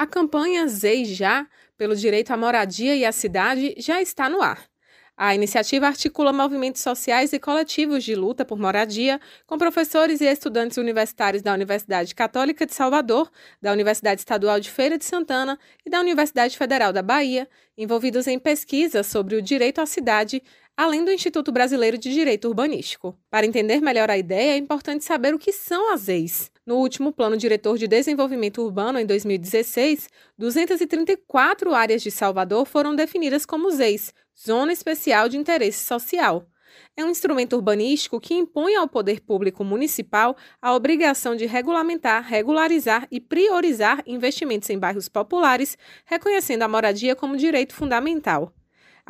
A campanha ZEI Já, pelo direito à moradia e à cidade, já está no ar. A iniciativa articula movimentos sociais e coletivos de luta por moradia com professores e estudantes universitários da Universidade Católica de Salvador, da Universidade Estadual de Feira de Santana e da Universidade Federal da Bahia, envolvidos em pesquisas sobre o direito à cidade, além do Instituto Brasileiro de Direito Urbanístico. Para entender melhor a ideia, é importante saber o que são as EIs. No último Plano Diretor de Desenvolvimento Urbano, em 2016, 234 áreas de Salvador foram definidas como ZEIs, Zona Especial de Interesse Social. É um instrumento urbanístico que impõe ao poder público municipal a obrigação de regulamentar, regularizar e priorizar investimentos em bairros populares, reconhecendo a moradia como direito fundamental.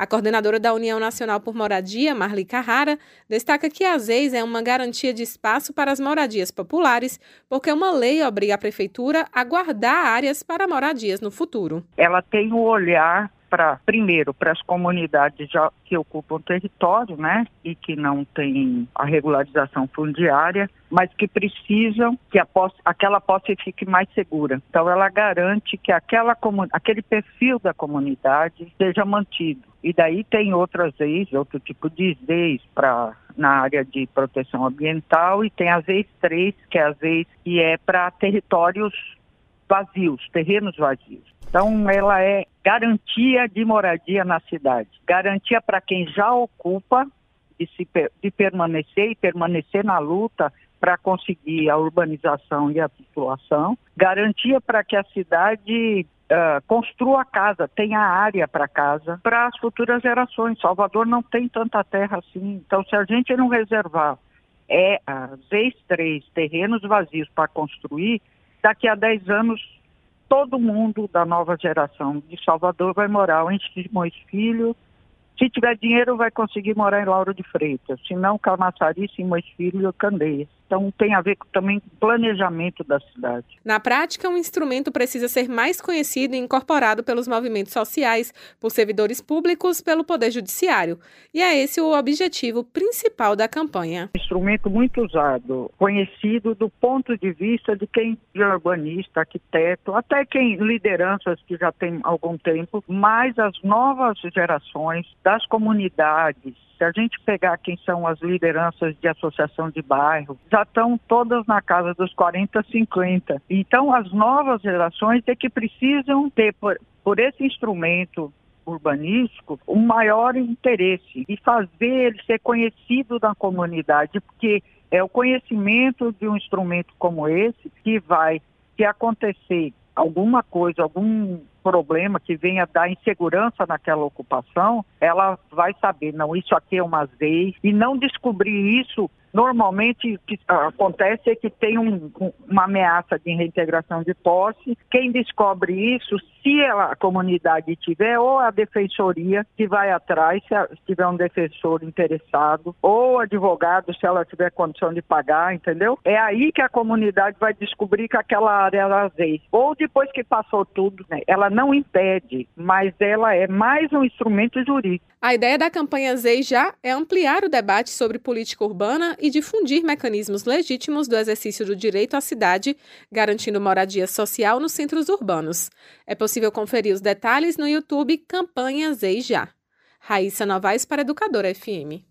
A coordenadora da União Nacional por Moradia, Marli Carrara, destaca que a ZEIS é uma garantia de espaço para as moradias populares, porque uma lei obriga a prefeitura a guardar áreas para moradias no futuro. Ela tem o olhar para, primeiro, para as comunidades já, que ocupam território, né, e que não têm a regularização fundiária, mas que precisam que a posse, aquela posse fique mais segura. Então, ela garante que aquela, aquele perfil da comunidade seja mantido. E daí tem outras leis, outro tipo de leis para na área de proteção ambiental e tem a vez 3, que é a vez que é para territórios vazios, terrenos vazios. Então, ela é garantia de moradia na cidade, garantia para quem já ocupa de, se, de permanecer e permanecer na luta para conseguir a urbanização e a população, garantia para que a cidade uh, construa casa, tenha área para casa, para as futuras gerações. Salvador não tem tanta terra assim, então se a gente não reservar é, vezes três terrenos vazios para construir, daqui a 10 anos todo mundo da nova geração de Salvador vai morar em Simões Filho. Se tiver dinheiro, vai conseguir morar em Lauro de Freitas. Se não, Camaçari, Simões Filho e Candeias. Então tem a ver também com planejamento da cidade. Na prática, o um instrumento precisa ser mais conhecido e incorporado pelos movimentos sociais, por servidores públicos, pelo Poder Judiciário. E é esse o objetivo principal da campanha. Instrumento muito usado, conhecido do ponto de vista de quem é urbanista, arquiteto, até quem lideranças que já tem algum tempo, mas as novas gerações das comunidades se a gente pegar quem são as lideranças de associação de bairro, já estão todas na casa dos 40, 50. Então, as novas gerações é que precisam ter, por, por esse instrumento urbanístico, um maior interesse e fazer ele ser conhecido na comunidade, porque é o conhecimento de um instrumento como esse que vai, se acontecer alguma coisa, algum problema que venha dar insegurança naquela ocupação, ela vai saber, não, isso aqui é uma vez, e não descobrir isso Normalmente o que acontece é que tem um, uma ameaça de reintegração de posse. Quem descobre isso, se a comunidade tiver, ou a defensoria que vai atrás, se tiver um defensor interessado, ou advogado, se ela tiver condição de pagar, entendeu? É aí que a comunidade vai descobrir que aquela área era vez. Ou depois que passou tudo, né? ela não impede, mas ela é mais um instrumento jurídico. A ideia da campanha ZEI já é ampliar o debate sobre política urbana e difundir mecanismos legítimos do exercício do direito à cidade, garantindo moradia social nos centros urbanos. É possível conferir os detalhes no YouTube Campanha ZEI Já. Raíssa Novaes para Educadora FM.